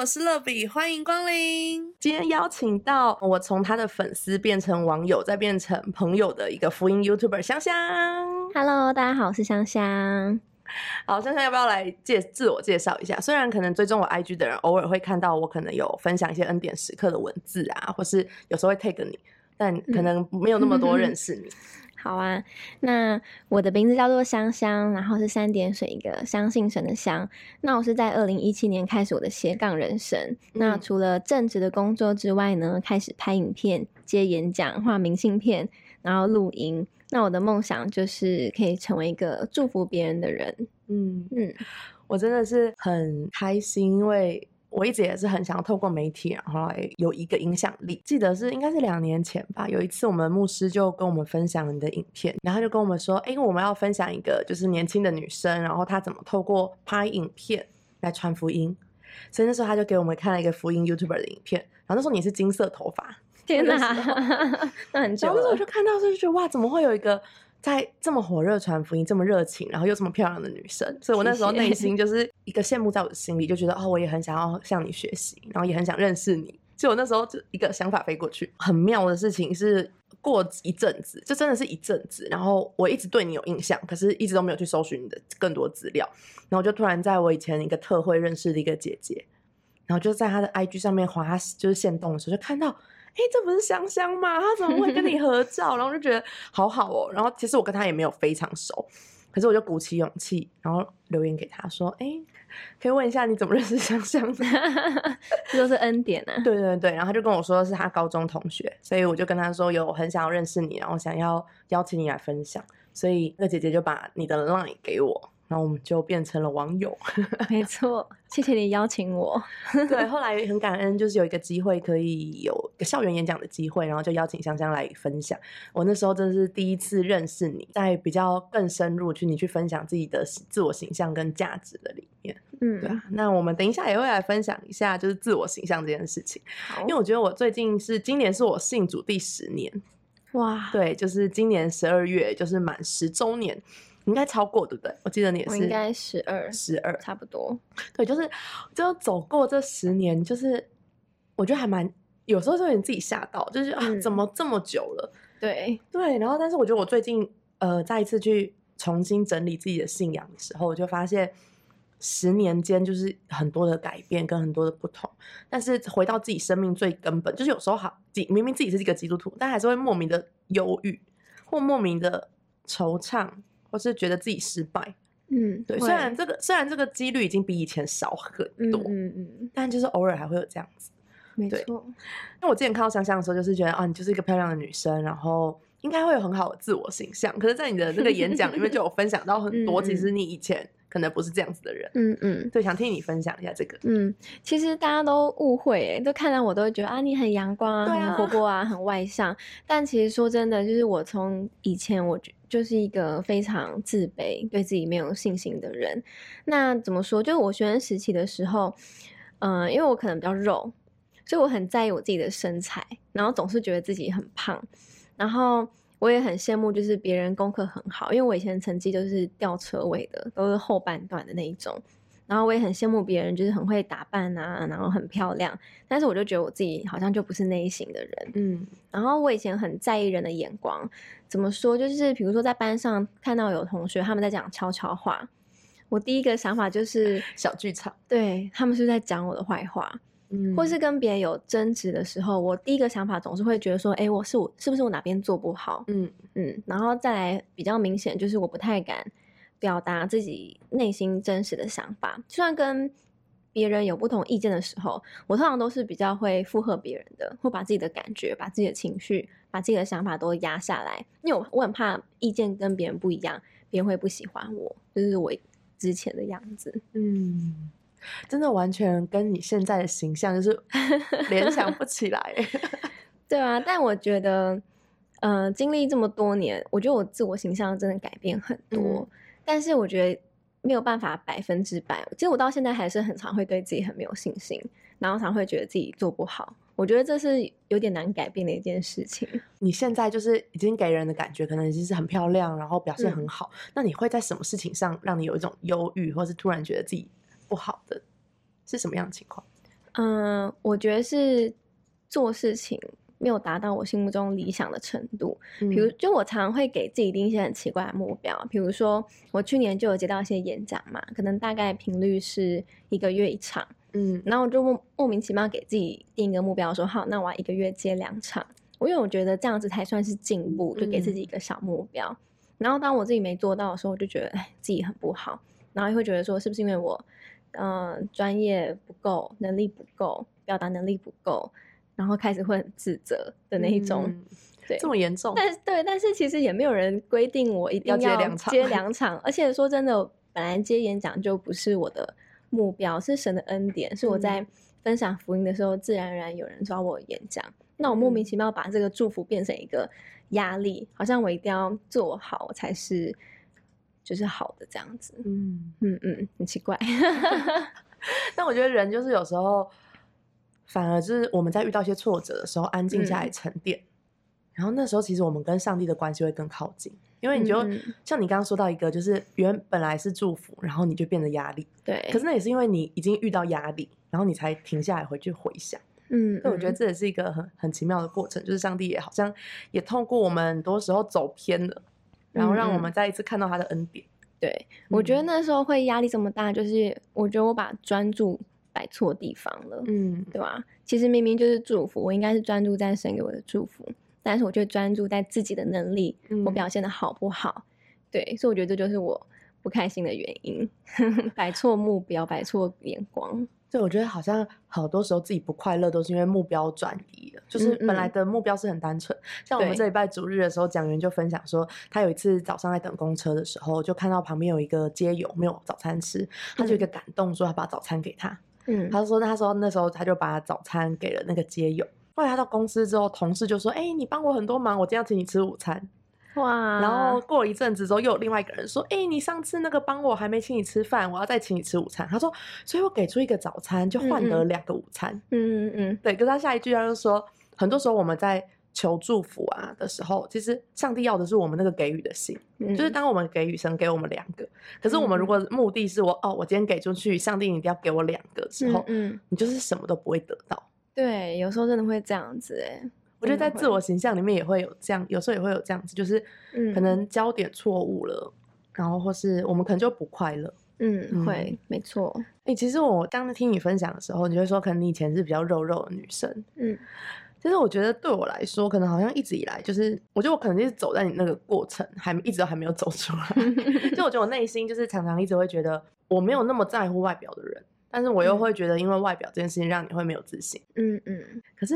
我是乐比，欢迎光临。今天邀请到我从他的粉丝变成网友，再变成朋友的一个福音 YouTuber 香香。Hello，大家好，我是香香。好，香香要不要来介自我介绍一下？虽然可能追踪我 IG 的人偶尔会看到我可能有分享一些恩典时刻的文字啊，或是有时候会 tag 你，但可能没有那么多认识你。好啊，那我的名字叫做香香，然后是三点水一个相信神的香。那我是在二零一七年开始我的斜杠人生。那除了正职的工作之外呢，开始拍影片、接演讲、画明信片，然后录音。那我的梦想就是可以成为一个祝福别人的人。嗯嗯，我真的是很开心，因为我一直也是很想要透过媒体，然后来有一个影响力。记得是应该是两年前吧，有一次我们牧师就跟我们分享你的影片，然后他就跟我们说，哎，我们要分享一个就是年轻的女生，然后她怎么透过拍影片来传福音。所以那时候他就给我们看了一个福音 YouTuber 的影片，然后那时候你是金色头发，天哪哪，那很久然后那时候我。就看到，就觉得哇，怎么会有一个在这么火热传福音、这么热情，然后又这么漂亮的女生？所以我那时候内心就是一个羡慕，在我的心里就觉得哦，我也很想要向你学习，然后也很想认识你。所以我那时候就一个想法飞过去。很妙的事情是，过一阵子，就真的是一阵子，然后我一直对你有印象，可是一直都没有去搜寻你的更多资料。然后就突然在我以前一个特会认识的一个姐姐，然后就在她的 IG 上面滑，就是现动的时候就看到。哎，这不是香香吗？她怎么会跟你 合照？然后我就觉得好好哦。然后其实我跟她也没有非常熟，可是我就鼓起勇气，然后留言给她说：“哎，可以问一下你怎么认识香香的？” 这都是恩典啊！对对对，然后他就跟我说是他高中同学，所以我就跟他说有很想要认识你，然后想要邀请你来分享，所以那个姐姐就把你的 line 给我，然后我们就变成了网友。没错，谢谢你邀请我。对，后来很感恩，就是有一个机会可以有一个校园演讲的机会，然后就邀请香香来分享。我那时候真的是第一次认识你，在比较更深入去你去分享自己的自我形象跟价值的里面。嗯，对啊，那我们等一下也会来分享一下，就是自我形象这件事情。因为我觉得我最近是今年是我信主第十年，哇，对，就是今年十二月就是满十周年，应该超过对不对？我记得你也是我应该十二，十二，差不多。对，就是就走过这十年，就是我觉得还蛮有时候就有点自己吓到，就是啊，嗯怎么这么久了？对，对，然后但是我觉得我最近呃再一次去重新整理自己的信仰的时候，我就发现十年间就是很多的改变跟很多的不同，但是回到自己生命最根本，就是有时候好，明明自己是一个基督徒，但还是会莫名的忧郁或莫名的惆怅，或是觉得自己失败。嗯，对，虽然这个虽然这个几率已经比以前少很嗯多，嗯嗯，但就是偶尔还会有这样子。没错，因为我之前看到香香的时候，就是觉得啊，你就是一个漂亮的女生，然后应该会有很好的自我形象。可是，在你的那个演讲里面，就有分享到很多，嗯嗯其实你以前可能不是这样子的人。嗯嗯对，想听你分享一下这个。嗯，其实大家都误会，诶，都看到我都会觉得啊，你很阳光啊，对啊很活泼啊，很外向。但其实说真的，就是我从以前我就就是一个非常自卑、对自己没有信心的人。那怎么说？就是我学生时期的时候，嗯、因为我可能比较肉，所以我很在意我自己的身材，然后总是觉得自己很胖，然后我也很羡慕，就是别人功课很好，因为我以前成绩都是吊车尾的，都是后半段的那一种。然后我也很羡慕别人，就是很会打扮啊，然后很漂亮。但是我就觉得我自己好像就不是那一型的人。嗯然后我以前很在意人的眼光，怎么说？就是比如说在班上看到有同学他们在讲悄悄话，我第一个想法就是，小剧场，对他们是是在讲我的坏话，嗯或是跟别人有争执的时候，我第一个想法总是会觉得说，哎，我是我是不是我哪边做不好？嗯。嗯，然后再来比较明显就是我不太敢表达自己内心真实的想法，就算跟别人有不同意见的时候，我通常都是比较会附和别人的，会把自己的感觉、把自己的情绪、把自己的想法都压下来，因为我我很怕意见跟别人不一样，别人会不喜欢我，就是我之前的样子。嗯，真的完全跟你现在的形象就是 联想不起来。对啊，但我觉得，呃，经历这么多年，我觉得我自我形象真的改变很多，但是我觉得没有办法百分之百。其实我到现在还是很常会对自己很没有信心，然后常会觉得自己做不好。我觉得这是有点难改变的一件事情。你现在就是已经给人的感觉，可能已经是很漂亮，然后表现很嗯好。那你会在什么事情上让你有一种忧郁，或是突然觉得自己不好的，是什么样的情况？嗯，我觉得是做事情没有达到我心目中理想的程度。比如，嗯就我常常会给自己定一些很奇怪的目标，比如说我去年就有接到一些演讲嘛，可能大概频率是一个月一场，嗯然后我就莫莫名其妙给自己定一个目标，说好，那我要一个月接两场。我因为我觉得这样子才算是进步，就给自己一个小目标。然后当我自己没做到的时候，我就觉得哎自己很不好，然后也会觉得说是不是因为我嗯、呃专业不够，能力不够，表达能力不够，然后开始会很自责的那一种。嗯对，这么严重，但是对，但是其实也没有人规定我一定要接两场接两场，而且说真的，本来接演讲就不是我的目标，是神的恩典，是我嗯在分享福音的时候，自然而然有人找我演讲，那我莫名嗯其妙把这个祝福变成一个压力，好像我一定要做好才是就是好的这样子。嗯。嗯嗯，很奇怪。但我觉得人就是有时候，反而是我们在遇到一些挫折的时候，安静下来嗯沉淀，然后那时候其实我们跟上帝的关系会更靠近，因为你就、像你刚刚说到一个，就是原本来是祝福，然后你就变得压力，对，可是那也是因为你已经遇到压力，然后你才停下来回去回想。嗯，所以我觉得嗯这也是一个很很奇妙的过程，就是上帝也好像也透过我们很多时候走偏了，然后让我嗯们再一次看到他的恩典。对，我觉得嗯那时候会压力这么大，就是我觉得我把专注摆错地方了。嗯对吧？其实明明就是祝福，我应该是专注在神给我的祝福，但是我却专注在自己的能力，我嗯表现的好不好？对，所以我觉得这就是我不开心的原因，摆错目标，摆错眼光。对，我觉得好像好多时候自己不快乐，都是因为目标转移了。就是嗯本来嗯的目标是很单纯，像我们对这礼拜主日的时候，讲员就分享说，他有一次早上在等公车的时候，就看到旁边有一个街友没有早餐吃，他就有一个感动，说他把早餐给他。嗯，他说，他说那时候他就把早餐给了那个街友。后来他到公司之后，同事就说：“哎、你帮我很多忙，我今天要请你吃午餐。哇，然后过了一阵子之后，又有另外一个人说：“哎、你上次那个帮我还没请你吃饭，我要再请你吃午餐。”他说：“所以我给出一个早餐，就换得两个午餐。嗯嗯嗯，对，可是他下一句他就说，很多时候我们在求祝福啊的时候，其实上帝要的是我们那个给予的心，嗯就是当我们给予神给我们两个，可是我们如果目的是我哦，我今天给出去，上帝你一定要给我两个的时候，嗯嗯，你就是什么都不会得到。对，有时候真的会这样子哎。我觉得在自我形象里面也会有这样，有时候也会有这样子，就是嗯。可能焦点错误了，然后或是我们可能就不快乐。嗯嗯会没错，哎、其实我刚刚听你分享的时候，你会说，可能你以前是比较肉肉的女生，嗯。其实我觉得对我来说，可能好像一直以来就是，我觉得我可能就是走在你那个过程，还一直都还没有走出来。就我觉得我内心就是常常一直会觉得我没有那么在乎外表的人，但是我又嗯。会觉得因为外表这件事情让你会没有自信。嗯嗯。可是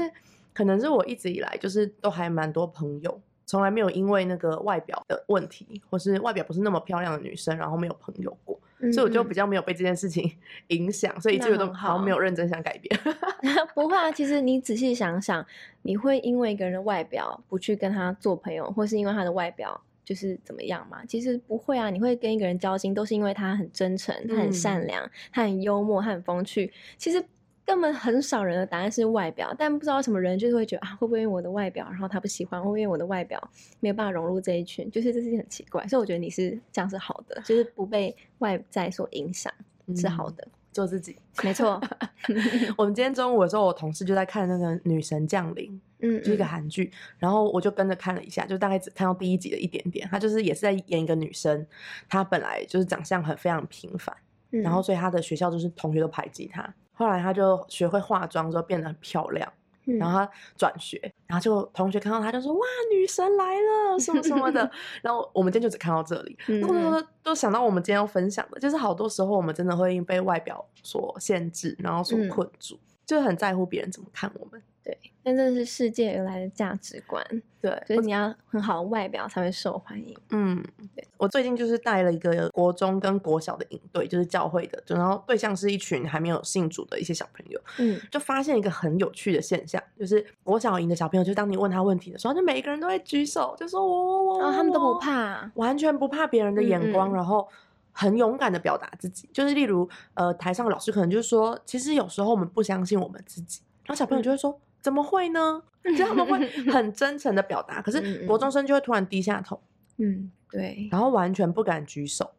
可能是我一直以来就是都还蛮多朋友，从来没有因为那个外表的问题，或是外表不是那么漂亮的女生，然后没有朋友过，嗯，所以我就嗯比较没有被这件事情 影响，所以那这个都好像没有认真想改变。不会啊，其实你仔细想想，你会因为一个人的外表不去跟他做朋友，或是因为他的外表就是怎么样嘛？其实不会啊，你会跟一个人交心，都是因为他很真诚，他很善嗯良，他很幽默，他很风趣。其实根本很少人的答案是外表，但不知道什么人就是会觉得啊，会不会因为我的外表，然后他不喜欢，会不会因为我的外表没有办法融入这一群？就是这是很奇怪，所以我觉得你是这样是好的，就是不被外在所影响是好嗯的，做自己。没错。我们今天中午的时候，我同事就在看那个《女神降临》，嗯，就是一个嗯韩剧，然后我就跟着看了一下，就大概只看到第一集的一点点。她就是也是在演一个女生，她本来就是长相很非常平凡，然后嗯所以她的学校就是同学都排挤她。后来她就学会化妆之后变得很漂亮，嗯然后她转学，然后就同学看到她就说：“哇，女神来了，什么什么的。”然后我们今天就只看到这里，都都想到我们今天要分享的，就是好多时候我们真的会因被外表所限制，然后所嗯困住，就很在乎别人怎么看我们。对，但这是世界而来的价值观，对，所以你要很好的外表才会受欢迎。嗯，对我最近就是带了一个国中跟国小的营队，就是教会的，就然后对象是一群还没有信主的一些小朋友，嗯就发现一个很有趣的现象，就是国小营的小朋友，就当你问他问题的时候，就每一个人都会举手，就说我我我，然后哦他们都不，怕，完全不怕别人的眼光，嗯嗯然后。很勇敢的表达自己，就是例如，呃，台上的老师可能就是说，其实有时候我们不相信我们自己，然后小朋友就会说，怎么会呢？就他们会很真诚的表达，可是国中生就会突然低下头，嗯，对。然后完全不敢举手。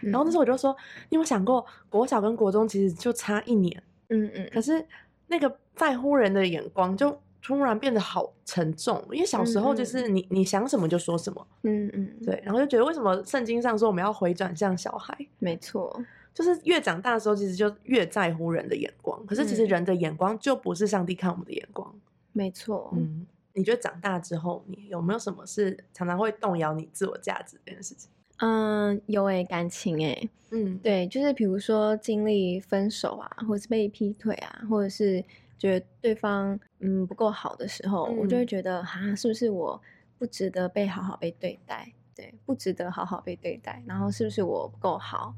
然后那时候我就说，你有没有想过，国小跟国中其实就差一年，嗯嗯可是那个在乎人的眼光就突然变得好沉重。因为小时候就是你你想什么就说什么，嗯嗯，对，然后就觉得为什么圣经上说我们要回转向小孩，没错，就是越长大的时候其实就越在乎人的眼光。可是其实嗯人的眼光就不是上帝看我们的眼光。没错，嗯，你觉得长大之后你有没有什么是常常会动摇你自我价值这件事情？嗯，有诶、感情诶、嗯，对，就是比如说经历分手啊，或者是被劈腿啊，或者是觉得对方嗯不够好的时候，我就会嗯觉得啊，是不是我不值得被好好被对待？对，不值得好好被对待。然后是不是我不够好？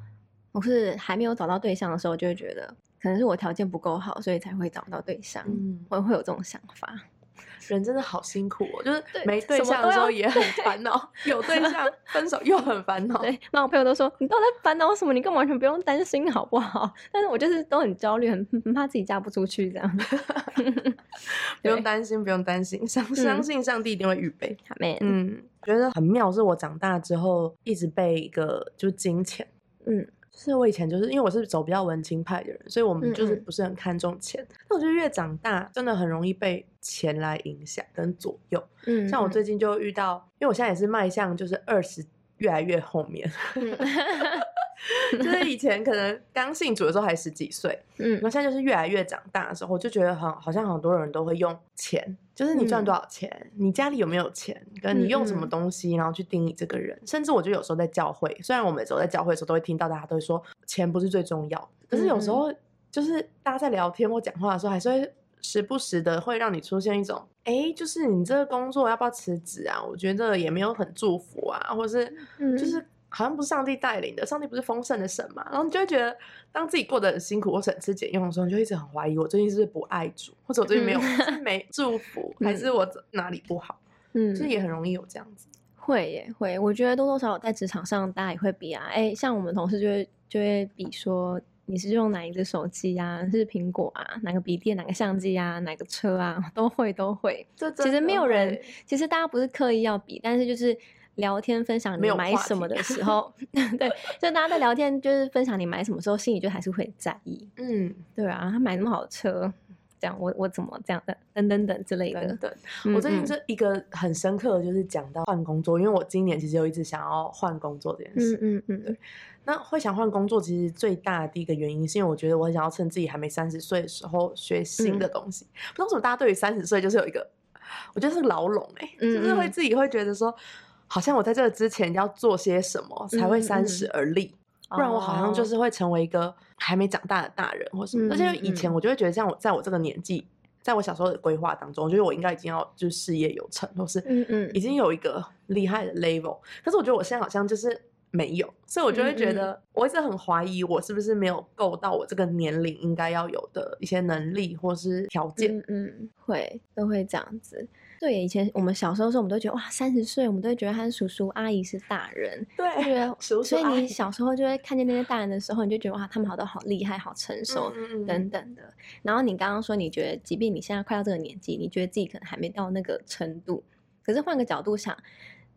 我是还没有找到对象的时候，就会觉得可能是我条件不够好，所以才会找不到对象。嗯我会有这种想法。人真的好辛苦哦，就是对没对象的时候也很烦恼，有对象分手又很烦恼。对，那我朋友都说你到底在烦恼什么？你根本完全不用担心，好不好？但是我就是都很焦虑，很很怕自己嫁不出去这样。不用对担心，不用担心，相相嗯信上帝一定会预备。好 man，嗯，觉得很妙，是我长大之后一直被一个就是金钱，嗯就是我以前就是因为我是走比较文青派的人，所以我们就是不是很看重钱。但我觉得越长大，真的很容易被钱来影响跟左右。嗯，像我最近就遇到，因为我现在也是迈向就是二十越来越后面，嗯 就是以前可能刚信主的时候还十几岁，嗯然后现在就是越来越长大的时候，我就觉得很好像很多人都会用钱，就是你赚嗯多少钱，你家里有没有钱，跟你用什么东西，然后去定义这个人。甚至我觉得有时候在教会，虽然我们有时候在教会的时候都会听到大家都会说钱不是最重要，可是有时嗯候就是大家在聊天或讲话的时候，还是会时不时的会让你出现一种，哎，就是你这个工作要不要辞职啊？我觉得也没有很祝福啊，或是嗯就是好像不是上帝带领的，上帝不是丰盛的神嘛？然后你就会觉得，当自己过得很辛苦或省吃俭用的时候，你就一直很怀疑，我最近是不是不爱主，或者我最近没有、没祝福，还是我哪里不好？嗯，就是也很容易有这样子。会耶会，我觉得多多少少在职场上，大家也会比啊。哎，像我们同事就会就会比说，你是用哪一只手机啊？是苹果啊？哪个笔电？哪个相机啊？哪个车啊？都会都会。这其实没有人，其实大家不是刻意要比，但是就是聊天分享你买什么的时 候，对，就大家在聊天就是分享你买什么时候，心里就还是会在意。嗯，对啊，他买那么好的车，这样我我怎么这样的等等等之类的等。等。嗯我最近嗯这一个很深刻的就是讲到换工作，因为我今年其实有一直想要换工作这件事。嗯嗯嗯，那会想换工作，其实最大的第一个原因是因为我觉得我很想要趁自己还没三十岁的时候学新的东西。不知道为什么大家对于三十岁就是有一个，我觉得是牢笼哎、嗯就是会嗯自己会觉得说，好像我在这个之前要做些什么才会三十而立。不然我好像就哦是会成为一个还没长大的大人或什么。而且嗯以前嗯我就会觉得，像我在我这个年纪，在我小时候的规划当中，我觉得我应该已经要就是事业有成，或是嗯嗯已经有一个厉害的 level。可是我觉得我现在好像就是没有，所以我就会觉得我一直很怀疑我是不是没有够到我这个年龄应该要有的一些能力或是条件。嗯嗯，会都会这样子。对，以前我们小时候的时候，我们都会觉得哇，三十岁，我们都会觉得他是叔叔阿姨是大人，就觉对，得叔叔所以你小时候就会看见那些大人的时候，你就觉得哇，他们好都好厉害，好成熟。嗯嗯嗯等等的，然后你刚刚说，你觉得即便你现在快到这个年纪，你觉得自己可能还没到那个程度，可是换个角度想，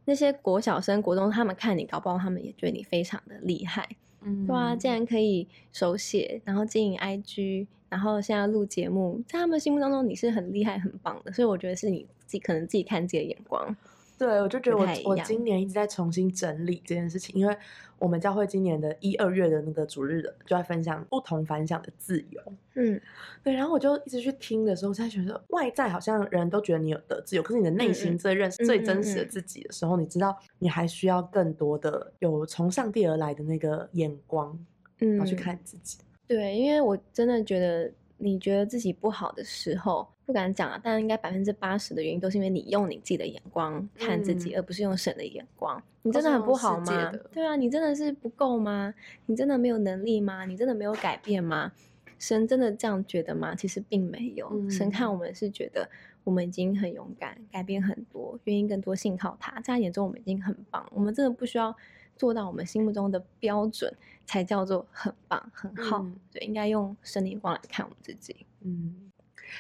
那些国小生、国中他们看你，搞不好他们也觉得你非常的厉害，嗯。对啊，竟然可以手写，然后经营 IG，然后现在录节目，在他们心目当中你是很厉害、很棒的，所以我觉得是你自己可能自己看自己的眼光，对，我就觉得我我今年一直在重新整理这件事情，因为我们教会今年的一二月的那个主日的就在分享不同凡响的自由，嗯。对，然后我就一直去听的时候，我才觉得外在好像人都觉得你有得自由，可是你的内心最认识、嗯最真实的自己的时候，你知道你还需要更多的有从上帝而来的那个眼光，嗯，然后去看自己。对，因为我真的觉得，你觉得自己不好的时候，不敢讲啊，但应该百分之八十的原因都是因为你用你自己的眼光看自己，嗯而不是用神的眼光。你真的很不好吗？对啊，你真的是不够吗？你真的没有能力吗？你真的没有改变吗？神真的这样觉得吗？其实并没有，神看嗯我们是觉得我们已经很勇敢，改变很多，愿意更多信靠他，在他眼中我们已经很棒，我们真的不需要做到我们心目中的标准，才叫做很棒很好。嗯对，应该用生理光来看我们自己。嗯，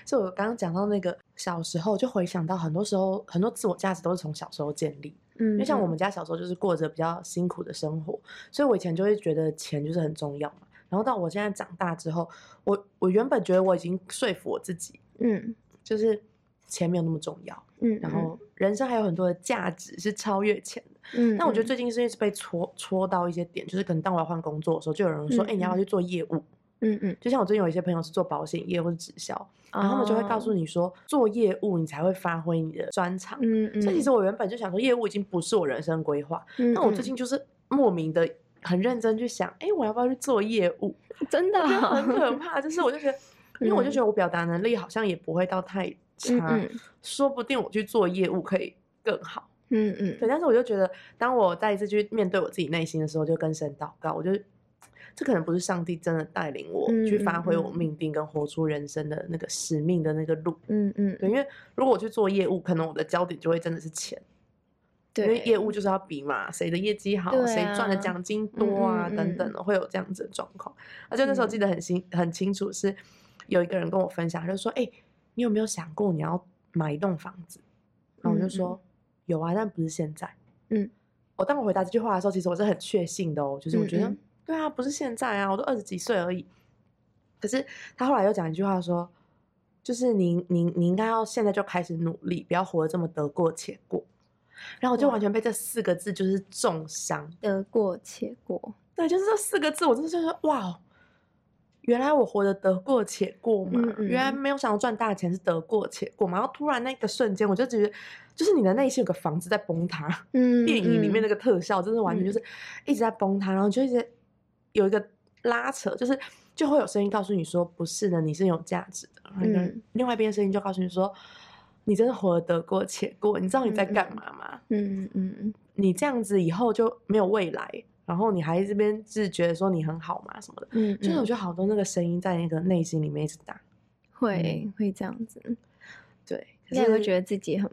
所以我刚刚讲到那个小时候，就回想到很多时候，很多自我价值都是从小时候建立。嗯因为像我们家小时候就是过着比较辛苦的生活，所以我以前就会觉得钱就是很重要嘛。然后到我现在长大之后，我我原本觉得我已经说服我自己，嗯就是钱没有那么重要，嗯，然后人生还有很多的价值是超越钱的。嗯，那我觉得嗯最近是一直被戳戳到一些点，就是可能当我要换工作的时候，就有人说，哎、你要不要去做业务？嗯嗯，就像我最近有一些朋友是做保险业或者直销，然后他们就会告诉你，说，做业务你才会发挥你的专长。嗯嗯，所以其实我原本就想说，业务已经不是我人生规划，嗯，那我嗯最近就是莫名的很认真去想，哎、我要不要去做业务？真的很可哦怕，就是我就觉得，因为我就嗯觉得我表达能力好像也不会到太差，嗯嗯说不定我去做业务可以更好。嗯嗯，对，但是我就觉得，当我再一次去面对我自己内心的时候，就跟神祷告，我就这可能不是上帝真的带领我嗯去发挥我命定跟活出人生的那个使命的那个路。嗯嗯，对，因为如果我去做业务，可能我的焦点就会真的是钱，因为，业务就是要比嘛，谁的业绩好，对谁赚的啊奖金。多啊，嗯嗯等等的，会有这样子的状况。而且那时候记嗯得很清很清楚，是有一个人跟我分享，他就说：“哎、你有没有想过你要买一栋房子？”然后我就嗯。说：“有啊，但不是现在。”嗯，我当我回答这句话的时候，其实我是很确信的哦，就是我觉得，嗯嗯对啊，不是现在啊，我都二十几岁而已。可是他后来又讲一句话说，就是您您你应该要现在就开始努力，不要活得这么得过且过。然后我就完全被这四个字就是重伤，得过且过，对，就是这四个字，我真的就是哇哦，原来我活得得过且过嘛，嗯嗯原来没有想要赚大钱是得过且过嘛。然后突然那个瞬间，我就觉得，就是你的内心有个房子在崩塌，嗯，电影里面那个，特效，真的完全就是一直在崩塌，然后就一直有一个拉扯，就是就会有声音告诉你说不是的，你是有价值的，然后另外一边声音就告诉你说你真的活得得过且过，你知道你在干嘛吗？嗯嗯嗯。你这样子以后就没有未来，然后你还这边是觉得说你很好嘛什么的，嗯，就是我嗯觉得好多那个声音在那个内心里面一直打，会会这样子，对，可应该会是觉得自己很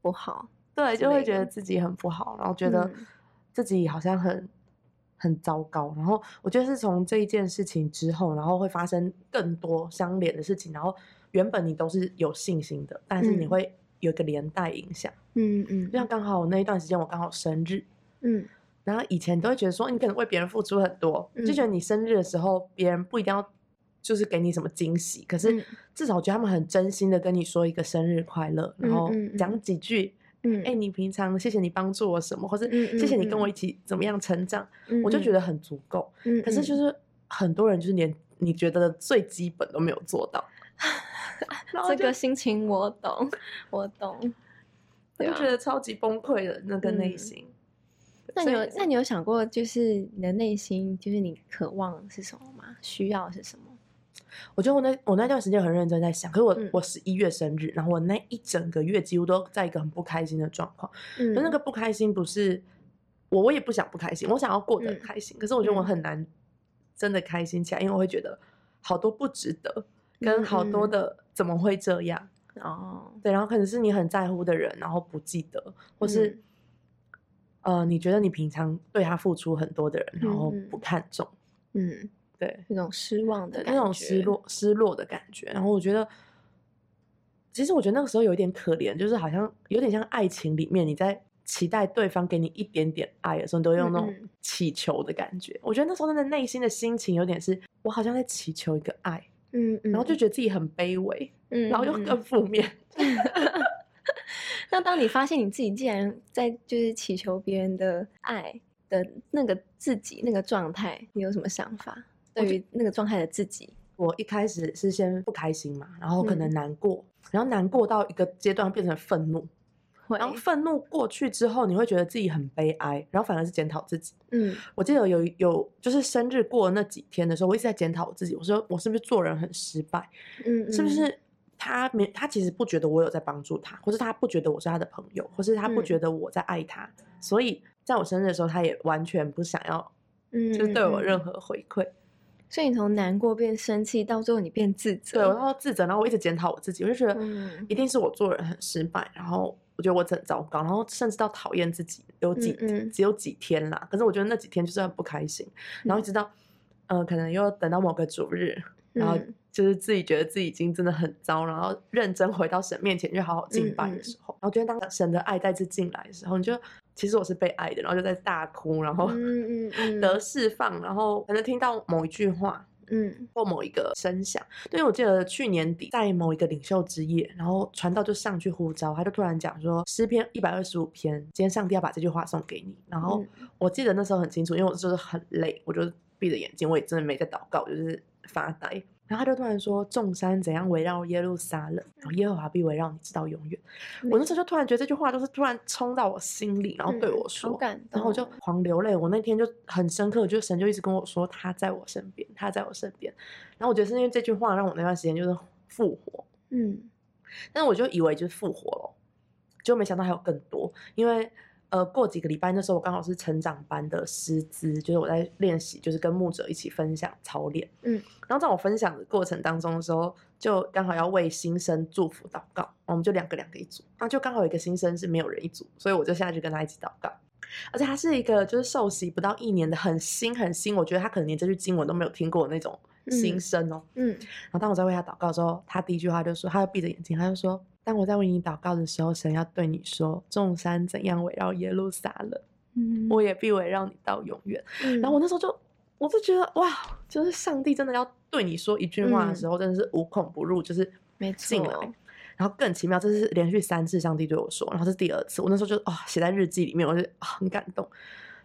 不好，对，就会觉得自己很不好，然后觉得嗯自己好像很很糟糕。然后我觉得是从这一件事情之后，然后会发生更多相连的事情。然后原本你都是有信心的，但是你嗯会有一个连带影响。嗯嗯，就像刚好那一段时间我刚好生日，嗯然后以前都会觉得说你可能为别人付出很多，就觉得你生日的时候别人不一定要。就是给你什么惊喜，可是嗯至少我觉得他们很真心的跟你说一个生日快乐，然后讲几句嗯，哎、你平常谢谢你帮助我什么，或是嗯谢谢你跟嗯我一起怎么样成长，嗯我就觉嗯得很足够。嗯，可是就嗯是很多人就是连你觉得的最基本都没有做到，这个心情我懂，我懂。我就觉得超级崩溃的那个内嗯心。那你有那你有想过，就是你的内心，就是你渴望是什么吗？需要是什么？我觉得我那我那段时间很认真在想，可是我、嗯我十一月生日，然后我那一整个月几乎都在一个很不开心的状况。嗯可那个不开心不是我，我也不想不开心，我想要过得很嗯开心。可是我觉得我嗯很难真的开心起来，因为我会觉得好多不值得，跟嗯好多嗯的怎么会这样？哦，对，然后可能是你很在乎的人，然后不记得，或是、嗯呃，你觉得你平常对他付出很多的人，然后不看重，嗯，对，那种失望的感那种失，落、失落的感觉。然后我觉得，其实我觉得那个时候有一点可怜，就是好像有点像爱情里面，你在期待对方给你一点点爱的时候，你都会用那种嗯嗯祈求的感觉。我觉得那时候真的内心的心情有点是，我好像在祈求一个爱，嗯嗯，然后就觉得自己很卑微，嗯，然后又嗯更负面。那当你发现你自己竟然在就是祈求别人的爱的那个自己那个状态，你有什么想法？对于那个状态的自己，我一开始是先不开心嘛，然后可能嗯。难过，然后难过到一个阶段变成愤怒，然后愤怒过去之后，你会觉得自己很悲哀，然后反而是检讨自己。嗯。我记得有有就是生日过的那几天的时候，我一直在检讨我自己，我说我是不是做人很失败，嗯，嗯是不是他没他其实不觉得我有在帮助他，或是他不觉得我是他的朋友，或是他不嗯。觉得我在爱他，所以在我生日的时候，他也完全不想要嗯就是对我任何，回馈。所以你从难过变生气，到最后你变自责，对我然后自责，然后我一直检讨我自己，我就觉得嗯。一定是我做人很失败，然后我觉得我很糟糕，然后甚至到讨厌自己，有几、嗯。嗯只有几天啦，可是我觉得那几天就是很不开心，然后一直到呃可能又等到某个主日，然后嗯就是自己觉得自己已经真的很糟，然后认真回到神面前去好好敬拜的时候，然后觉得当神的爱再次进来的时候，你就其实我是被爱的，然后就在大哭，然后嗯嗯嗯 得释放，然后可能听到某一句话。嗯或某一个声响，对，我记得去年底在某一个领袖之夜，然后传道就上去呼召，他就突然讲说诗篇一百二十五篇，今天上帝要把这句话送给你。然后嗯我记得那时候很清楚，因为我就是很累，我就闭着眼睛，我也真的没在祷告，我就是发呆。然后他就突然说：“众山怎样围绕耶路撒冷，然后耶和华必围绕你，直到永远。”我那时候就突然觉得这句话就是突然冲到我心里，然后对嗯我说，然后我就狂流泪。我那天就很深刻，就神就一直跟我说他在我身边，他在我身边。然后我觉得是因为这句话让我那段时间就是复活，嗯但是我就以为就是复活了，就没想到还有更多。因为呃，过几个礼拜那时候我刚好是成长班的师资，就是我在练习，就是跟牧者一起分享操练。嗯，然后在我分享的过程当中的时候，就刚好要为新生祝福祷告，我们就两个两个一组，那就刚好有一个新生是没有人一组，所以我就下去跟他一起祷告。而且他是一个就是受洗不到一年的很新很新，我觉得他可能连这句经文都没有听过那种新嗯生哦。嗯然后当我在为他祷告的时候，他第一句话就说，他就闭着眼睛，他就说：“当我在为你祷告的时候，神要对你说，众山怎样围绕耶路撒冷，嗯，我也必围绕你到永远。”嗯然后我那时候就，我就觉得哇，就是上帝真的要对你说一句话的时候，真的是无孔不入，就是没进来。然后更奇妙，这是连续三次上帝对我说，然后这是第二次，我那时候就啊、写在日记里面，我就、啊很感动。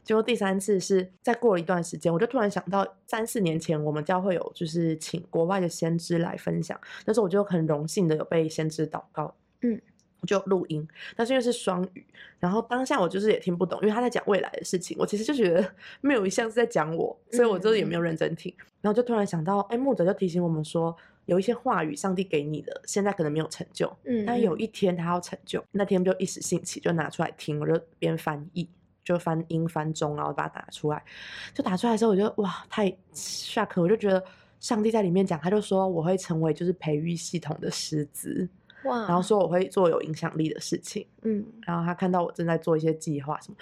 结果第三次是再过了一段时间，我就突然想到三四年前我们教会有就是请国外的先知来分享，那时候我就很荣幸的有被先知祷告，嗯，我就录音，但是因为是双语，然后当下我就是也听不懂，因为他在讲未来的事情，我其实就觉得 没有一项是在讲我，所以我就是也没有认真听，然后就突然想到，哎，牧者就提醒我们说，有一些话语上帝给你的，现在可能没有成就，嗯，但有嗯一天他要成就，那天就一时兴起就拿出来听，我就边翻译。就翻英翻中，然后把它打出来。就打出来的时候，我就哇，太 shock！我就觉得上帝在里面讲，他就说我会成为就是培育系统的师资，哇，然后说我会做有影响力的事情。嗯然后他看到我正在做一些计划什么，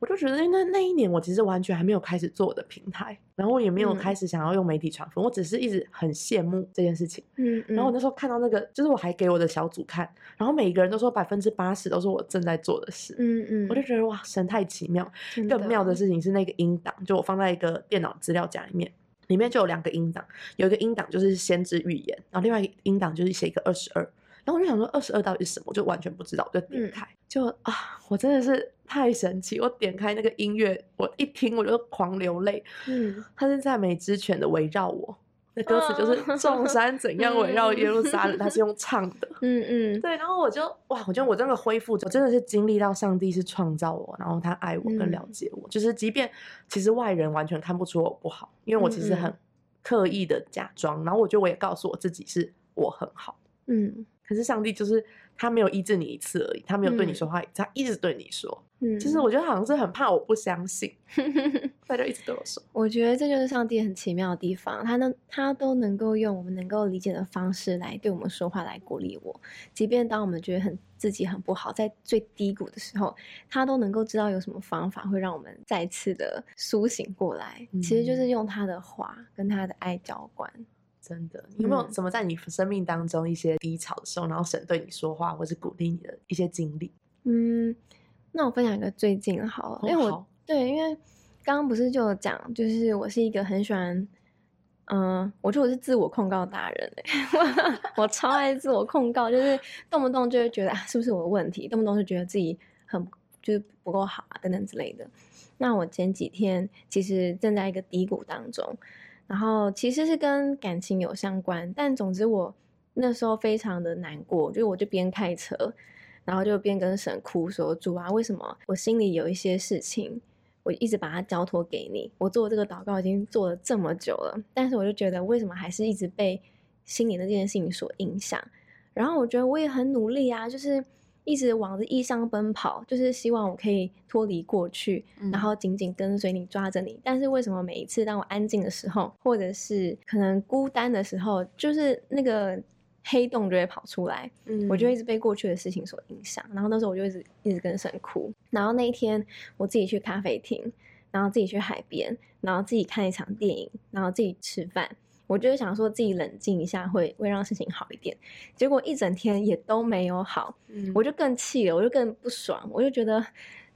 我就觉得那那一年我其实完全还没有开始做我的平台，然后我也没有嗯开始想要用媒体传播，我只是一直很羡慕这件事情。嗯，嗯然后我那时候看到那个，就是我还给我的小组看，然后每一个人都说百分之八十都是我正在做的事，嗯嗯，我就觉得哇，神太奇妙。更妙的事情是那个音档，就我放在一个电脑资料夹里面，里面就有两个音档，有一个音档就是先知预言，然后另外一个音档就是写一个二十二。然后我就想说二十二到底是什么，我就完全不知道，我就点嗯开，就啊，我真的是太神奇！我点开那个音乐，我一听我就狂流泪。嗯 他是赞美之泉的围绕我，那歌词就是哦众山怎样围绕耶路撒冷，他是用 唱的。嗯嗯，对，然后我就哇，我觉得我真的恢复，我真的是经历到上帝是创造我，然后他爱我，更了嗯解我。就是即便其实外人完全看不出我不好，因为我其实很刻意的假装，然后我觉得我也告诉我自己是我很好。嗯可是上帝就是他没有医治你一次而已，他没有对你嗯说话，他一直对你说。嗯，其实我觉得好像是很怕我不相信，他就一直对我说。我觉得这就是上帝很奇妙的地方，他能他都能够用我们能够理解的方式来对我们说话，来鼓励我。即便当我们觉得很自己很不好，在最低谷的时候，他都能够知道有什么方法会让我们再次的苏醒过来。其实就是嗯用他的话跟他的爱浇灌。真的，你有没有嗯什么在你生命当中一些低潮的时候，然后神对你说话，或是鼓励你的一些经历？嗯，那我分享一个最近的好了，因为我哦对，因为刚刚不是就有讲，就是我是一个很喜欢，嗯、我觉得我是自我控告达人哎、我超爱自我控告，就是动不动就会觉得啊，是不是我的问题，动不动就觉得自己很就是不够好啊等等之类的。那我前几天其实正在一个低谷当中，然后其实是跟感情有相关，但总之我那时候非常的难过，就我就边开车，然后就边跟神哭说：“主啊，为什么我心里有一些事情，我一直把它交托给你？我做这个祷告已经做了这么久了，但是我就觉得为什么还是一直被心里的这件事情所影响？然后我觉得我也很努力啊，就是一直往着异乡奔跑，就是希望我可以脱离过去，嗯然后紧紧跟随你，抓着你。但是为什么每一次当我安静的时候，或者是可能孤单的时候，就是那个黑洞就会跑出来，嗯我就一直被过去的事情所影响。然后那时候我就一直一直跟神哭。然后那一天我自己去咖啡厅，然后自己去海边，然后自己看一场电影，然后自己吃饭。我就是想说自己冷静一下会会让事情好一点，结果一整天也都没有好，嗯我就更气了，我就更不爽，我就觉得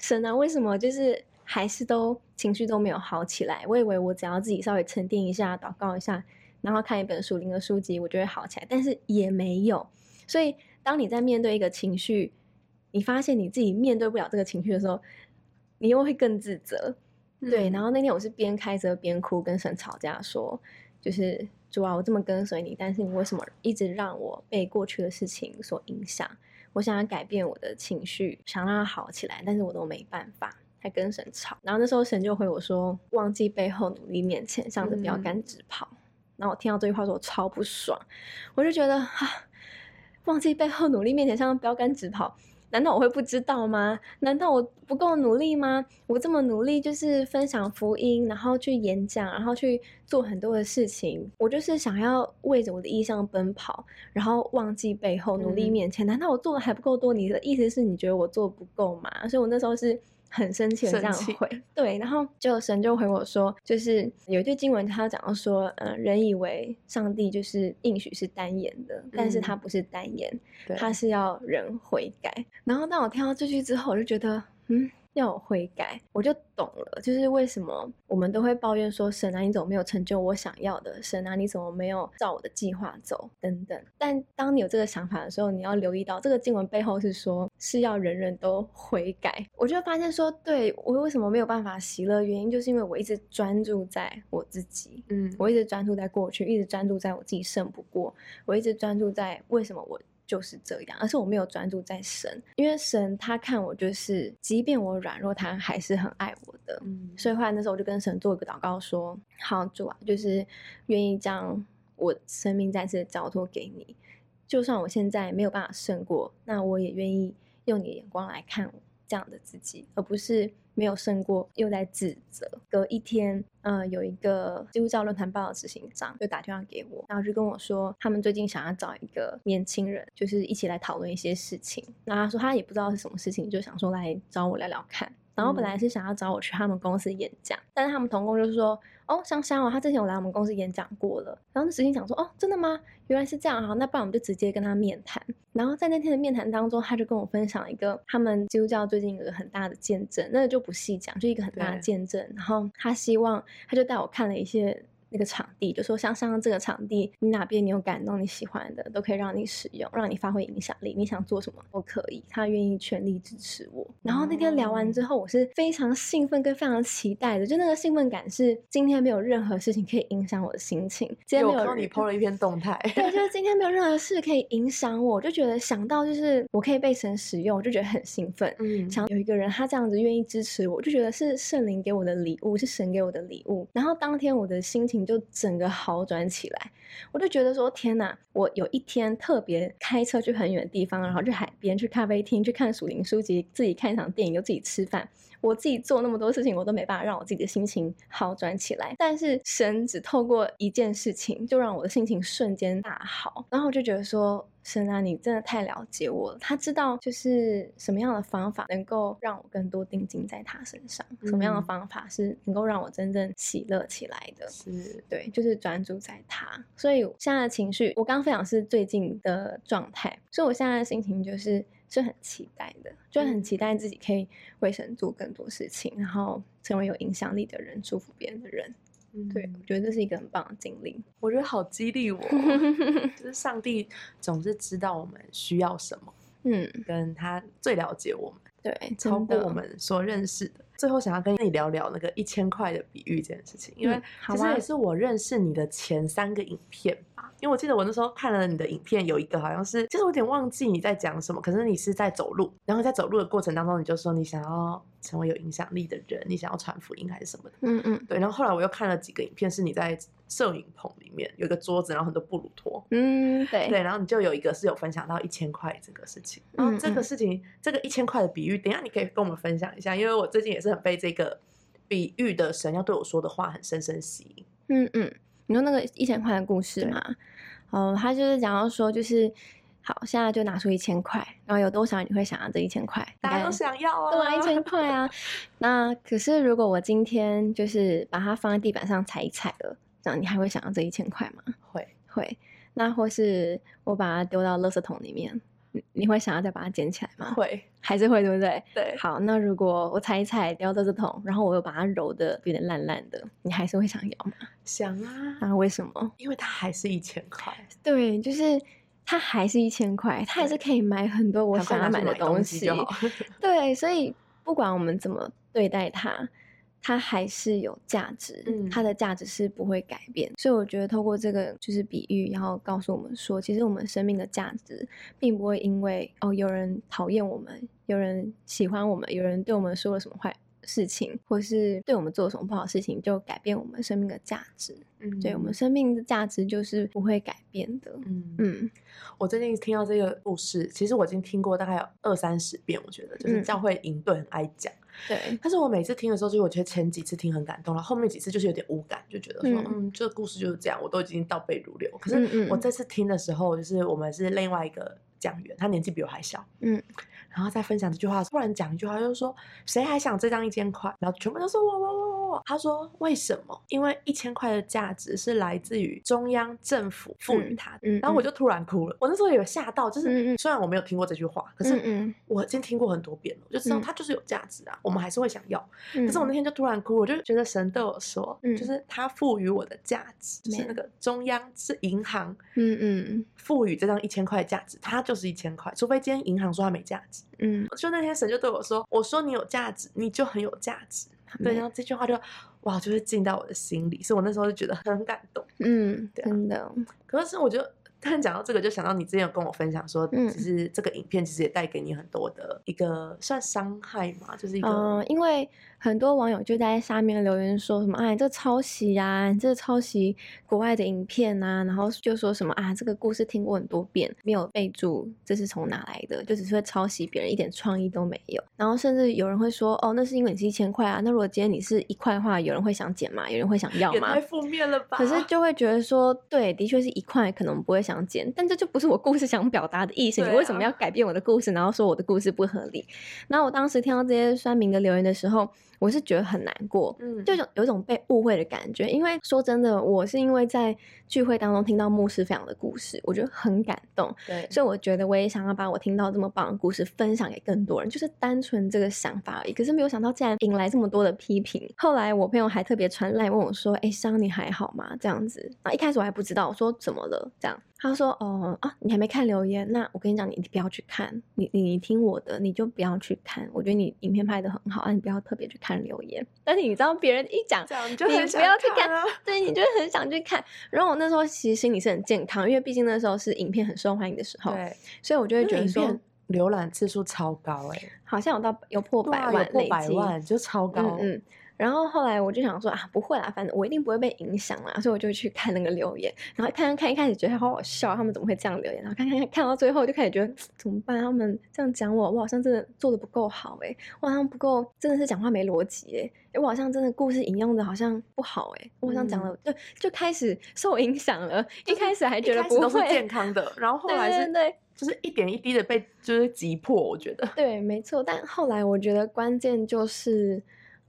神啊，为什么就是还是都情绪都没有好起来？我以为我只要自己稍微沉淀一下，祷告一下，然后看一本书灵的书籍，我就会好起来，但是也没有。所以，当你在面对一个情绪，你发现你自己面对不了这个情绪的时候，你又会更自责。对，然后那天我是边开车边哭，跟神吵架，说就是主啊，我这么跟随你，但是你为什么一直让我被过去的事情所影响？我想要改变我的情绪，想让它好起来，但是我都没办法，还跟神吵。然后那时候神就回我说：“忘记背后，努力面前，向着标杆直跑。”然后我听到这句话，说我超不爽，我就觉得啊，忘记背后，努力面前，向着标杆直跑。难道我会不知道吗？难道我不够努力吗？我这么努力，就是分享福音，然后去演讲，然后去做很多的事情。我就是想要为着我的意向奔跑，然后忘记背后，努力面前。难道我做的还不够多？你的意思是你觉得我做不够吗？所以我那时候是。很生气的这样回，对，然后就神就回我说，就是有一句经文，他讲到说，呃，人以为上帝就是应许是单言的，但是他不是单言，他是要人悔改。然后当我听到这句之后，我就觉得，嗯。要有悔改，我就懂了。就是为什么我们都会抱怨说：“神啊，你怎么没有成就我想要的？神啊，你怎么没有照我的计划走？”等等。但当你有这个想法的时候，你要留意到这个经文背后是说是要人人都悔改。我就发现说，对我为什么没有办法喜乐？原因就是因为我一直专注在我自己，嗯，我一直专注在过去，一直专注在我自己胜不过，我一直专注在为什么我。就是这样，而是我没有专注在神，因为神他看我就是，即便我软弱，他还是很爱我的。嗯，所以后来那时候我就跟神做一个祷告，说：好主啊，就是愿意将我生命再次交托给你，就算我现在没有办法胜过，那我也愿意用你的眼光来看这样的自己，而不是。没有胜过，又在指责。隔一天，呃，有一个基督教论坛报的执行长就打电话给我，然后就跟我说，他们最近想要找一个年轻人，就是一起来讨论一些事情。然后他说他也不知道是什么事情，就想说来找我聊聊看。然后本来是想要找我去他们公司演讲，但是他们同工就是说。哦，香香哦，他之前有来我们公司演讲过了。然后那执行长说：“哦，真的吗？原来是这样哈，那不然我们就直接跟他面谈。”然后在那天的面谈当中，他就跟我分享一个他们基督教最近有个很大的见证，那个就不细讲，就一个很大的见证。然后他希望，他就带我看了一些。那个场地就说像像这个场地，你哪边你有感动你喜欢的，都可以让你使用，让你发挥影响力。你想做什么都可以，他愿意全力支持我。然后那天聊完之后，我是非常兴奋跟非常期待的，就那个兴奋感是今天没有任何事情可以影响我的心情。今天没有你 PO 了一篇动态，对，就是今天没有任何事可以影响我，就觉得想到就是我可以被神使用，我就觉得很兴奋。嗯，想有一个人他这样子愿意支持我，就觉得是圣灵给我的礼物，是神给我的礼物。然后当天我的心情。就整个好转起来，我就觉得说天哪！我有一天特别开车去很远的地方，然后去海边、去咖啡厅、去看属灵书籍，自己看一场电影，又自己吃饭。我自己做那么多事情，我都没办法让我自己的心情好转起来。但是神只透过一件事情，就让我的心情瞬间大好。然后我就觉得说，神啊，你真的太了解我了。他知道就是什么样的方法能够让我更多定睛在他身上，什么样的方法是能够让我真正喜乐起来的。是对，就是专注在他。所以现在的情绪，我刚分享是最近的状态，所以我现在的心情就是。是很期待的，就很期待自己可以为神做更多事情，然后成为有影响力的人，祝福别人的人。对，我觉得这是一个很棒的经历。我觉得好激励我，就是上帝总是知道我们需要什么，嗯，跟他最了解我们，对，超过我们所认识的。最后想要跟你聊聊那个一千块的比喻这件事情，因为其实也是我认识你的前三个影片。因为我记得我那时候看了你的影片，有一个好像是，其实我有点忘记你在讲什么。可是你是在走路，然后在走路的过程当中，你就说你想要成为有影响力的人，你想要传福音还是什么的。嗯嗯，对。然后后来我又看了几个影片，是你在摄影棚里面有一个桌子，然后很多布鲁托。嗯，对对。然后你就有一个是有分享到一千块这个事情。然后这个事情，这个一千块的比喻，等下你可以跟我们分享一下，因为我最近也是很被这个比喻的神要对我说的话很深深吸引。嗯嗯。你说那个一千块的故事嘛？哦，他就是讲到说，就是好，现在就拿出一千块，然后有多少你会想要这一千块？大家都想要啊，对啊，一千块啊。那可是如果我今天就是把它放在地板上踩一踩了，这样你还会想要这一千块吗？会会。那或是我把它丢到垃圾桶里面，你你会想要再把它捡起来吗？会，还是会，对不对？对，好，那如果我踩一踩掉到这桶，然后我又把它揉的有点烂烂的，你还是会想要吗？想啊，啊，为什么？因为它还是一千块，对，就是它还是一千块，它还是可以买很多我想要买的东西。对，所以不管我们怎么对待它。它还是有价值，嗯，它的价值是不会改变，所以我觉得透过这个就是比喻，然后告诉我们说，其实我们生命的价值并不会因为哦有人讨厌我们，有人喜欢我们，有人对我们说了什么坏事情，或是对我们做什么不好事情，就改变我们生命的价值。嗯，对我们生命的价值就是不会改变的。嗯嗯，我最近听到这个故事，其实我已经听过大概有二三十遍，我觉得就是教会营队很爱讲。对，但是我每次听的时候，就我觉得前几次听很感动了，后面几次就是有点无感，就觉得说，嗯，这个故事就是这样，我都已经倒背如流。可是我这次听的时候，就是我们是另外一个讲员，他年纪比我还小，嗯，然后再分享这句话，突然讲一句话，就是说，谁还想这张一千块？然后全部都说我我我。他说：“为什么？因为一千块的价值是来自于中央政府赋予他的。”然后我就突然哭了。我那时候有吓到，就是虽然我没有听过这句话，可是我已经听过很多遍了，我就知道它就是有价值啊。我们还是会想要。可是我那天就突然哭，我就觉得神对我说：“就是他赋予我的价值，就是那个中央是银行，嗯嗯，赋予这张一千块的价值，它就是一千块。除非今天银行说它没价值，嗯，就那天神就对我说：我说你有价值，你就很有价值。”对，然后这句话就哇，就是进到我的心里，所以我那时候就觉得很感动。嗯，真的。可是我觉得。但讲到这个，就想到你之前有跟我分享说，其实这个影片其实也带给你很多的一个算伤害嘛，就是一个，嗯，因为很多网友就在下面留言说什么，哎，这抄袭呀，这抄袭国外的影片啊，然后就说什么啊，这个故事听过很多遍，没有备注这是从哪来的，就只是会抄袭别人，一点创意都没有。然后甚至有人会说，哦，那是因为你是一千块啊，那如果今天你是一块的话，有人会想捡吗？有人会想要吗？太负面了吧？可是就会觉得说，对，的确是一块，可能不会想。捡但这就不是我故事想表达的意思。你为什么要改变我的故事，然后说我的故事不合理？然后我当时听到这些酸民的留言的时候。我是觉得很难过，嗯，就有有一种被误会的感觉。因为说真的，我是因为在聚会当中听到牧师分享的故事，我觉得很感动，对，所以我觉得我也想要把我听到这么棒的故事分享给更多人，就是单纯这个想法而已。可是没有想到竟然引来这么多的批评。后来我朋友还特别传来问我说：“哎，香你还好吗？”这样子啊，一开始我还不知道，我说怎么了？这样他说：“哦啊，你还没看留言？那我跟你讲，你不要去看，你你听我的，你就不要去看。我觉得你影片拍的很好啊，你不要特别去看。”留言，但是你知道别人一讲，你不要去看，对，你就很想去看。然后我那时候其实心里是很健康，因为毕竟那时候是影片很受欢迎的时候，对，所以我就会觉得说浏览次数超高，哎，好像有到有破百万，破百万就超高，嗯。然后后来我就想说啊，不会啦，反正我一定不会被影响啦，所以我就去看那个留言，然后看看看一开始觉得好好笑，他们怎么会这样留言？然后看看看到最后就开始觉得 怎么办？他们这样讲我，我好像真的做的不够好哎，我好像不够，真的是讲话没逻辑哎，我好像真的故事引用的好像不好哎，我好像讲了就就开始受影响了。一开始还觉得不会健康的，然后 后来是对，就是一点一滴的被就是击破，我觉得对，没错。但后来我觉得关键就是。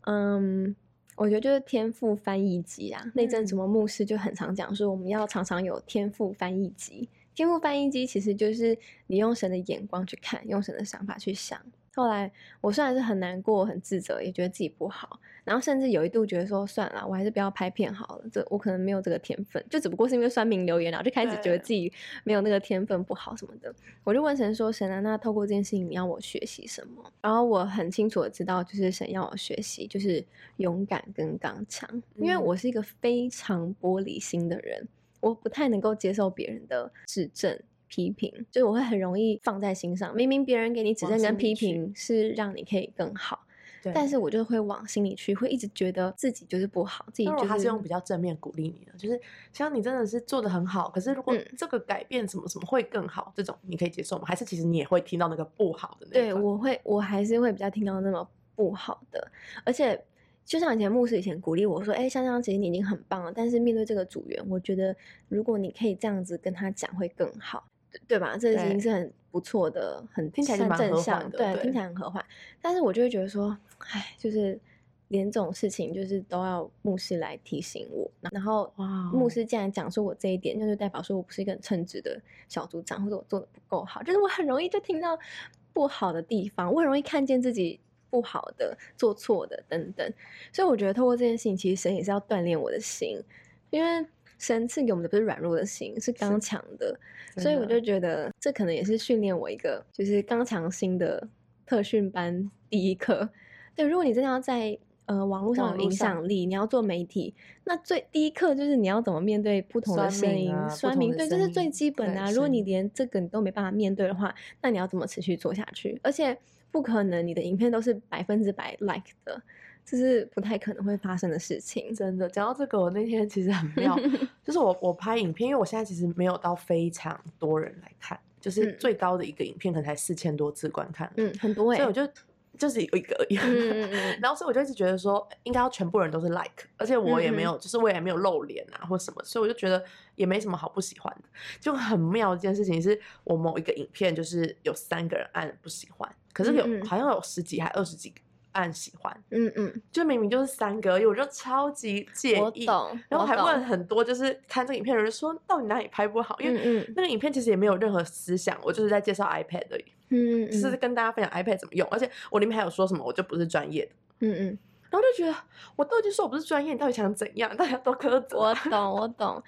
嗯，我觉得就是天赋翻译机啊。那阵什么牧师就很常讲说，我们要常常有天赋翻译机。天赋翻译机其实就是你用神的眼光去看，用神的想法去想。后来我虽然是很难过、很自责，也觉得自己不好，然后甚至有一度觉得说算了，我还是不要拍片好了。这我可能没有这个天分，就只不过是因为酸民留言，然后就开始觉得自己没有那个天分不好什么的。我就问神说：“神啊，那透过这件事情，你要我学习什么？”然后我很清楚的知道，就是神要我学习，就是勇敢跟刚强，因为我是一个非常玻璃心的人，我不太能够接受别人的指正。批评就是我会很容易放在心上，明明别人给你指正跟批评是让你可以更好，但是我就会往心里去，会一直觉得自己就是不好，自己就是他是用比较正面鼓励你的，就是像你真的是做的很好，可是如果这个改变什么什么会更好，这种你可以接受吗？还是其实你也会听到那个不好的？对，我会，我还是会比较听到那么不好的，而且就像以前牧师以前鼓励我说，哎，香香，其实你已经很棒了，但是面对这个组员，我觉得如果你可以这样子跟他讲会更好。对吧？这已经是很不错的，很听起来很正向，的，对，听起来很和缓。但是我就会觉得说，哎，就是连这种事情就是都要牧师来提醒我，然后哇哦牧师竟然讲说我这一点，那就代表说我不是一个很称职的小组长，或者我做的不够好，就是我很容易就听到不好的地方，我很容易看见自己不好的、做错的等等，所以我觉得透过这件事情，其实神也是要锻炼我的心，因为神赐给我们的不是软弱的心，是刚强的，所以我就觉得这可能也是训练我一个就是刚强心的特训班第一课。对，如果你真的要在呃网络上有影响力，你要做媒体，那最第一课就是你要怎么面对不同的酸声音、民啊不酸民，同的对，这是最基本的啊。如果你连这个你都没办法面对的话，那你要怎么持续做下去？而且不可能你的影片都是百分之百 like 的，这是不太可能会发生的事情。真的，讲到这个，我那天其实很妙，就是我我拍影片，因为我现在其实没有到非常多人来看，就是嗯最高的一个影片可能才四千多次观看，嗯，很多哎、所以我就就是有一个而已，然后所以我就一直觉得说，应该要全部人都是 like，而且我也没嗯有，就是我也没有露脸啊或什么，所以我就觉得也没什么好不喜欢的。就很妙一件事情是，我某一个影片就是有三个人按不喜欢，可是有、好像有十几还二十几个按喜欢，嗯嗯，就明明就是三个而已，我就超级介意。然后还问很多，就是看这个影片的人说，到底哪里拍不好？因为那个影片其实也没有任何思想，我就是在介绍 iPad 而已，嗯是跟大家分享 iPad 怎么用，而且我里面还有说什么，我就不是专业的。嗯嗯。然后就觉得，我都已经说我不是专业，你到底想怎样？大家都苛责。我懂，我懂，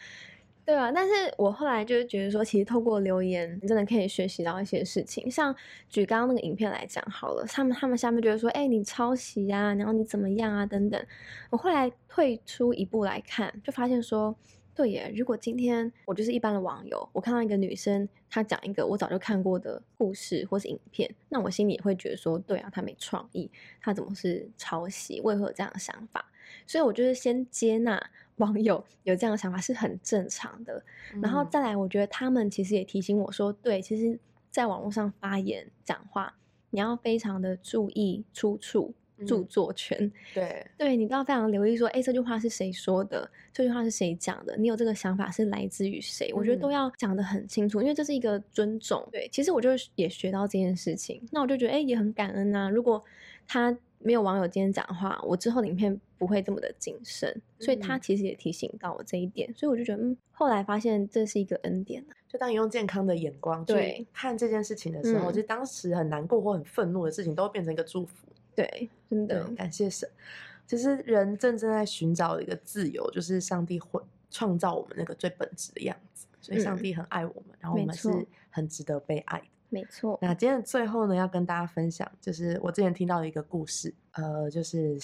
对啊。但是我后来就是觉得说，其实透过留言，你真的可以学习到一些事情。像举刚刚那个影片来讲好了，他们他们下面觉得说，哎、你抄袭啊，然后你怎么样啊，等等。我后来退出一步来看，就发现说。对耶，如果今天我就是一般的网友，我看到一个女生她讲一个我早就看过的故事或是影片，那我心里也会觉得说，对啊，她没创意，她怎么是抄袭？为何有这样的想法？所以我就是先接纳 网友有这样的想法是很正常的，然后嗯再来，我觉得他们其实也提醒我说，对，其实在网络上发言讲话，你要非常的注意出处、著嗯作权，对，对你都要非常留意说，哎，这句话是谁说的？这句话是谁讲的？你有这个想法是来自于谁？我觉得都嗯要讲得很清楚，因为这是一个尊重。对，其实我就也学到这件事情，那我就觉得，哎，也很感恩呐、如果他没有网友今天讲话，我之后的影片不会这么的谨慎，所以他嗯其实也提醒到我这一点，所以我就觉得，嗯，后来发现这是一个恩典啊就当你用健康的眼光去看这件事情的时候，嗯就当时很难过或很愤怒的事情，都会变成一个祝福。对，真的，，感谢神。其实人正正在寻找一个自由，就是上帝会创造我们那个最本质的样子，所以上嗯帝很爱我们，然后我们是很值得被爱的。没错，那今天的最后呢，要跟大家分享，就是我之前听到的一个故事，呃，就是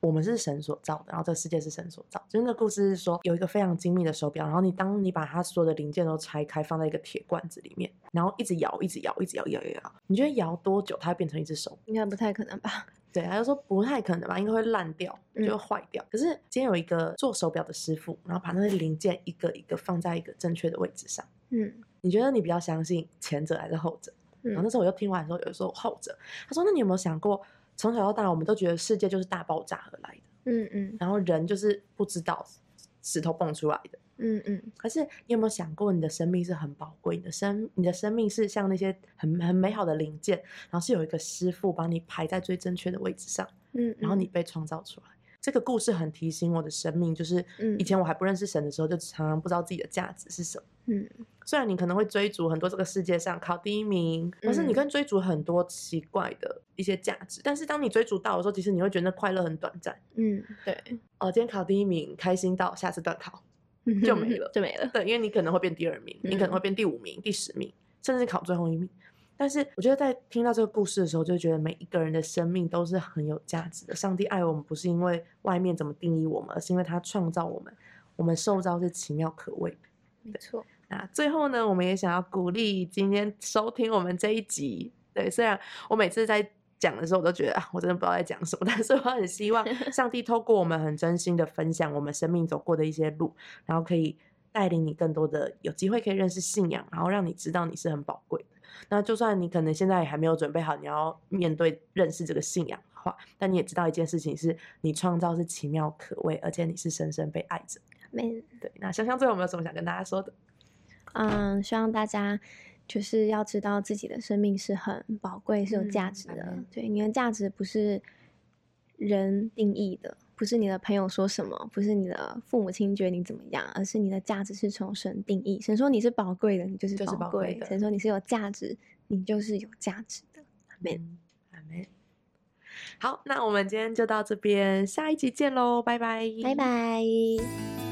我们是神所造的，然后这个世界是神所造。就是那故事是说，有一个非常精密的手表，然后你当你把它所有的零件都拆开，放在一个铁罐子里面，然后一直摇，一直摇，一直摇，摇摇摇，你觉得摇多久它会变成一只手？应该不太可能吧？对，他就说不太可能吧，应该会烂掉，就会嗯坏掉。可是今天有一个做手表的师傅，然后把那些零件一个一个放在一个正确的位置上。嗯你觉得你比较相信前者还是后者？然后那嗯时候我就听完的时候，有时候后者。他说：“那你有没有想过，从小到大我们都觉得世界就是大爆炸而来的，嗯嗯然后人就是不知道石头蹦出来的。嗯嗯可是你有没有想过，你的生命是很宝贵，你的生你的生命是像那些很很美好的零件，然后是有一个师傅帮你排在最正确的位置上。”嗯，然后你被创造出来。这个故事很提醒我的生命，就是嗯以前我还不认识神的时候，就常常不知道自己的价值是什么。嗯虽然你可能会追逐很多这个世界上考第一名，或是你嗯跟追逐很多奇怪的一些价值，但是当你追逐到的时候，其实你会觉得那快乐很短暂。嗯，对，哦，今天考第一名，开心到下次段考，就没了就没了。对，因为你可能会变第二名，你可能会嗯变第五名、第十名，甚至考最后一名。但是我觉得在听到这个故事的时候，就觉得每一个人的生命都是很有价值的。上帝爱我们，不是因为外面怎么定义我们，而是因为他创造我们。我们受造是奇妙可畏。没错，那最后呢，我们也想要鼓励今天收听我们这一集。对，虽然我每次在讲的时候，我都觉得啊，我真的不知道在讲什么，但是我很希望 上帝透过我们很真心的分享我们生命走过的一些路，然后可以带领你更多的有机会可以认识信仰，然后让你知道你是很宝贵的。那就算你可能现在也还没有准备好，你要面对认识这个信仰的话，但你也知道一件事情是，你创造是奇妙可畏，而且你是深深被爱着。没，对，那香香最后有没有什么想跟大家说的？嗯，希望大家就是要知道自己的生命是很宝贵、是有价嗯值的。对，你的价值不是人定义的，不是你的朋友说什么，不是你的父母亲觉得你怎么样，而是你的价值是从神定义。神说你是宝贵的，你就是就是宝贵贵；的神说你是有价值，你就是有价值的。Amen。嗯阿门。好，那我们今天就到这边，下一集见喽，拜拜，拜拜。